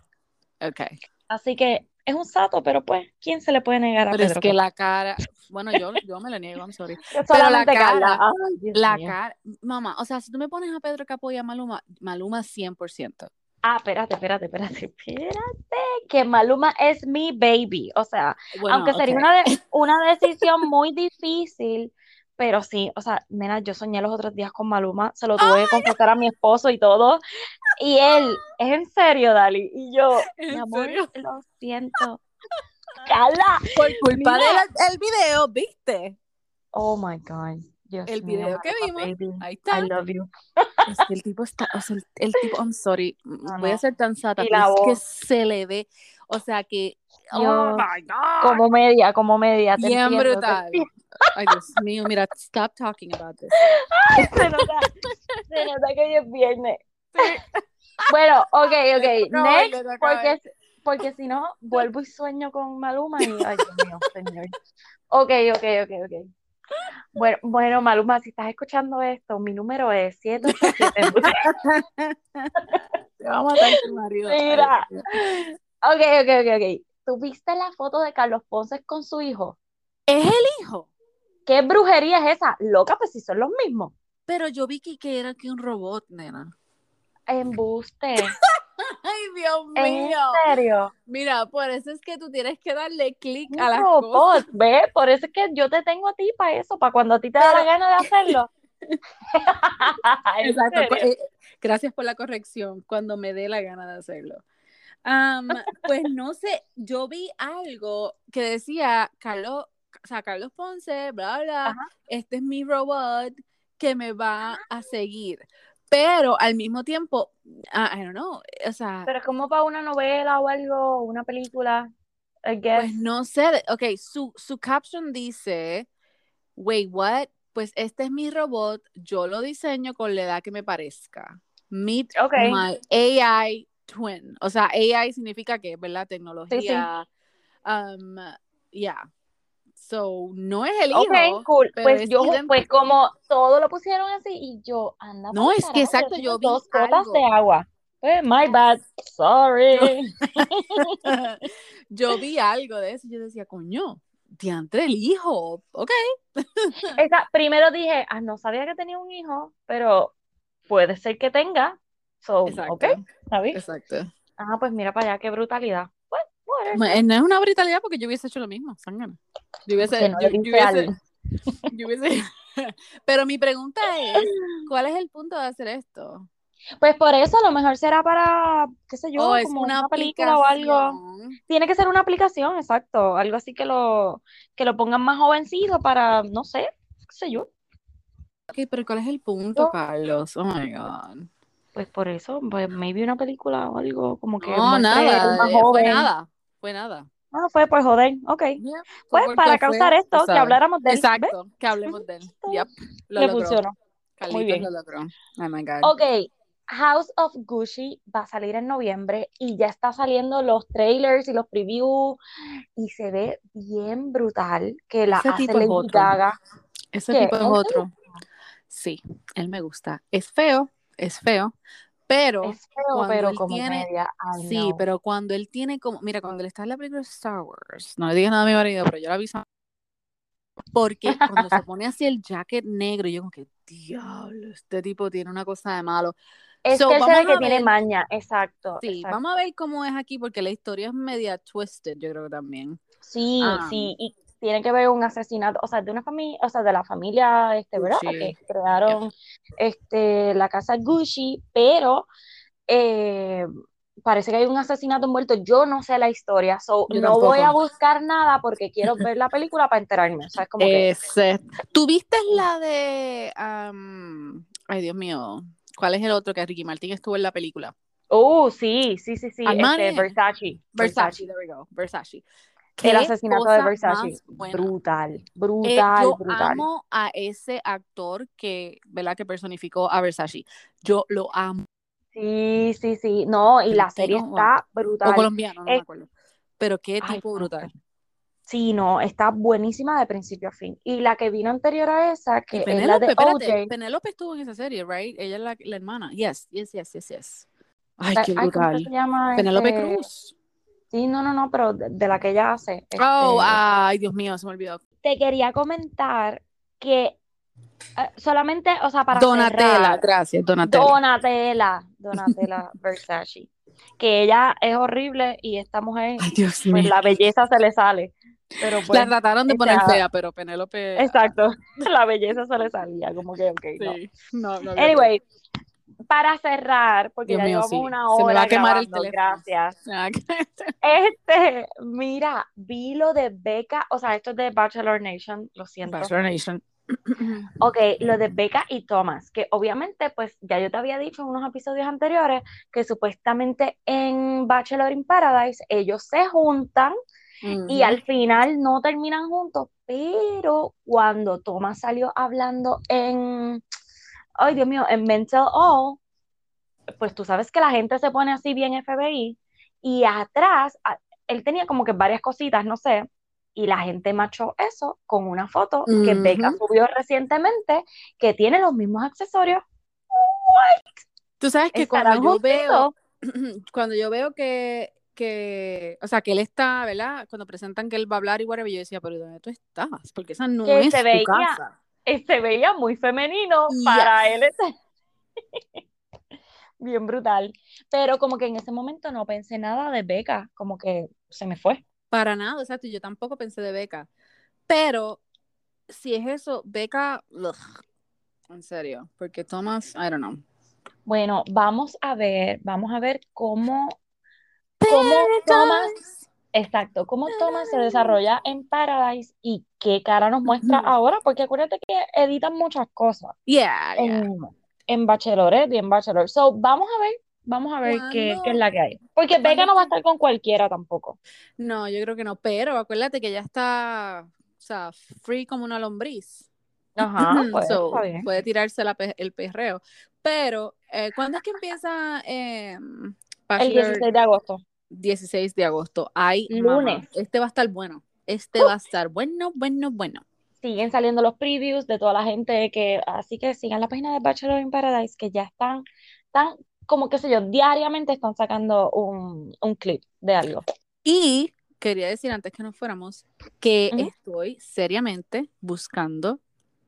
Okay. Así que es un sato, pero pues, ¿quién se le puede negar a Pero es que la cara, bueno, yo, yo me la niego, I'm sorry. pero la cara, la cara, mamá, o sea, si tú me pones a Pedro Capo y a Maluma, Maluma 100%. Ah, espérate, espérate, espérate, espérate, que Maluma es mi baby, o sea, aunque sería una, una decisión muy difícil, pero sí, o sea, nena, yo soñé los otros días con Maluma, se lo tuve que confesar a mi esposo y todo, y él, es en serio, Dali, y yo, mi amor, lo siento. Cala. Por culpa del video, ¿viste? Oh my God. El video que vimos, ahí está. I love you. Es que el tipo está, o sea, el, tipo, I'm sorry, voy a ser tan sata, pero es que se le ve, o sea que, oh my God. Como media, como media. Bien brutal. Ay, Dios mío, mira, stop talking about this. se, nota, se nota que hoy es viernes. Bueno, ok, ok. Next, porque, porque si no, vuelvo y sueño con Maluma y, ay, Dios mío, señor. Ok, ok, ok, ok. Bueno, bueno, Maluma, si estás escuchando esto, mi número es 787. Te vamos a matar tu marido. Mira. Ok, ok, ok, ok. ¿Tú viste la foto de Carlos Ponce con su hijo? ¿Es el hijo? ¿Qué brujería es esa? Loca, pues si son los mismos. Pero yo vi que, que era que un robot, nena. Embuste. Ay, Dios mío. ¿En serio? Mira, por eso es que tú tienes que darle clic a las robot, cosas. ¿Ve? Por eso es que yo te tengo a ti para eso, para cuando a ti te da la gana de hacerlo. Exacto. Pues, eh, gracias por la corrección. Cuando me dé la gana de hacerlo. pues no sé, yo vi algo que decía Carlos o sea, Carlos Ponce, bla, bla, este es mi robot que me va a seguir. Pero al mismo tiempo, I don't know, o sea... Pero como para una novela o algo, una película, I guess. Pues no sé, ok, su, su caption dice, wait, what? Pues este es mi robot, yo lo diseño con la edad que me parezca. Meet my AI twin. O sea, AI significa que, ¿verdad? Tecnología. Um, yeah. So, no es el hijo. Ok, cool. Pues yo, pues como todo lo pusieron así y yo, anda. No, es que exacto, yo vi dos gotas de agua. Pues, my bad, sorry. Yo, vi algo de eso y yo decía, coño, diantre el hijo, ok. Esa, primero dije, ah, no sabía que tenía un hijo, pero puede ser que tenga. So, Exacto. ok, ¿sabes? Exacto. Ah, pues mira para allá, qué brutalidad. Pues, no es una brutalidad porque yo hubiese hecho lo mismo, sangana. Yo hubiese, yo, hubiese, yo hubiese... Pero mi pregunta es, ¿cuál es el punto de hacer esto? Pues por eso a lo mejor será para, qué sé yo, como una, película o algo. Tiene que ser una aplicación, exacto. Algo así que lo, que lo pongan más jovencito para, no sé, qué sé yo. Ok, pero ¿cuál es el punto, Carlos? Oh my God. Pues por eso, pues maybe una película o algo como que. No, nada, más eh, fue nada, fue nada. Ah, fue por joder, ok. pues para causar esto, que habláramos de él. Exacto, que hablemos de él. Yep, lo Le funcionó. Muy bien. Lo logró. Oh my God. Ok, House of Gucci va a salir en noviembre y ya está saliendo los trailers y los previews y se ve bien brutal que la Ese hace tipo Lady Gaga. Ese tipo es otro. Sí, él me gusta. Es feo, es feo, pero es feo, pero como media. sí, pero cuando él tiene como, mira, cuando él está en la película Star Wars, no le digas nada a mi marido, pero yo la aviso porque cuando se pone así el jacket negro, yo como que diablo, este tipo tiene una cosa de malo. Es que es que tiene maña, exacto. Sí, vamos a ver cómo es aquí, porque la historia es media twisted, yo creo que también. Sí, sí, y tiene que ver un asesinato, o sea, de una familia, o sea, de la familia, este, ¿verdad? Que crearon este, la casa Gucci, pero eh, parece que hay un asesinato envuelto. Yo no sé la historia, so no voy a buscar nada porque quiero ver la película para enterarme. ¿sabes? Como que... ¿Tuviste la de. ay, Dios mío. ¿Cuál es el otro que Ricky Martin estuvo en la película? Oh, sí, sí, sí, sí. Este, Versace. Versace, there we go. Versace. El asesinato de Versace. Brutal, brutal, yo brutal. amo a ese actor que, ¿verdad? Que personificó a Versace. Yo lo amo. Sí, sí, sí. No, y la serie está brutal. O colombiano, no me acuerdo. Pero qué tipo brutal. Sí, no, está buenísima de principio a fin. Y la que vino anterior a esa, que es la de OJ. Penélope estuvo en esa serie, right? Ella es la, la, hermana. Yes, yes, yes, yes, yes. Ay, qué brutal. Penélope este Cruz. Sí, no, no, no, pero de, la que ella hace. Oh, este ay, Dios mío, se me olvidó. Te quería comentar que eh, solamente, o sea, para Donatella, gracias, Donatella. Donatella, Donatella Versace. Que ella es horrible y esta mujer, Ay, Dios pues la belleza se le sale. Pero pues, la trataron de poner fea, pero Penélope. Exacto, la belleza se le salía, como que, ok. Sí, no, no, anyway, para cerrar, porque ya llevamos una hora. Se me va a quemar el teléfono. Gracias. este, mira, vi lo de Beca, o sea, esto es de Bachelor Nation, lo siento. Bachelor Nation. Ok, lo de Becca y Thomas, que obviamente, pues ya yo te había dicho en unos episodios anteriores que supuestamente en Bachelor in Paradise ellos se juntan y al final no terminan juntos, pero cuando Thomas salió hablando en, ay Dios mío, en Mental All, pues tú sabes que la gente se pone así bien FBI y atrás, él tenía como que varias cositas, no sé, y la gente machó eso con una foto que Becca subió recientemente que tiene los mismos accesorios. Tú sabes que cuando yo veo, cuando yo veo que que, o sea, que él está, ¿verdad? Cuando presentan que él va a hablar y whatever, yo decía, pero ¿dónde tú estás? Porque esa no es se tu casa. Se veía muy femenino para él. Bien brutal. Pero como que en ese momento no pensé nada de Beca, como que se me fue. Para nada, exacto, yo tampoco pensé de Beca. Pero si es eso, Beca, en serio, porque Thomas, I don't know. Bueno, vamos a ver, vamos a ver cómo cómo Thomas, exacto, cómo Thomas se desarrolla en Paradise y qué cara nos muestra ahora, porque acuérdate que editan muchas cosas. Yeah, en, en Bachelorette y en Bachelor. So, vamos a ver, vamos a ver qué, qué, es la que hay. Porque Vega no va a estar con cualquiera tampoco. No, yo creo que no, pero acuérdate que ya está, o sea, free como una lombriz. Ajá, pues, puede tirarse el perreo. Pero, eh, ¿cuándo es que empieza eh, El 16 de agosto. 16 de agosto. Hay lunes. Este va a estar bueno. Este va a estar bueno, bueno, bueno. Siguen saliendo los previews de toda la gente que, así que sigan la página de Bachelor in Paradise que ya están, están como que sé yo, diariamente están sacando un, un clip de algo. Y quería decir antes que nos fuéramos que estoy seriamente buscando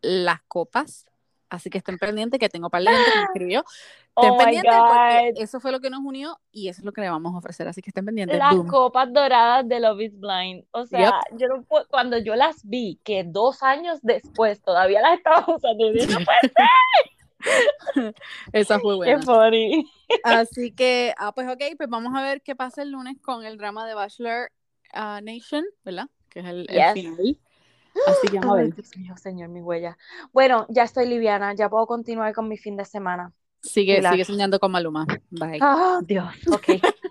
las copas. Así que estén pendientes, que tengo para que me escribió. Estén oh pendientes porque eso fue lo que nos unió y eso es lo que le vamos a ofrecer. Así que estén pendientes. Las copas doradas de Love is Blind. O sea, yo no cuando yo las vi, que dos años después todavía las estaba usando, yo, no puede ser. Esa fue buena. Qué funny. Así que, ah, pues ok, pues vamos a ver qué pasa el lunes con el drama de Bachelor uh, Nation, ¿verdad? Que es el, final. Así que vamos a ver. Dios mío, señor, mi huella. Bueno, ya estoy liviana, ya puedo continuar con mi fin de semana. Sigue, sigue soñando con Maluma. Bye. Oh, Dios, ok.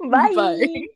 Bye. Bye.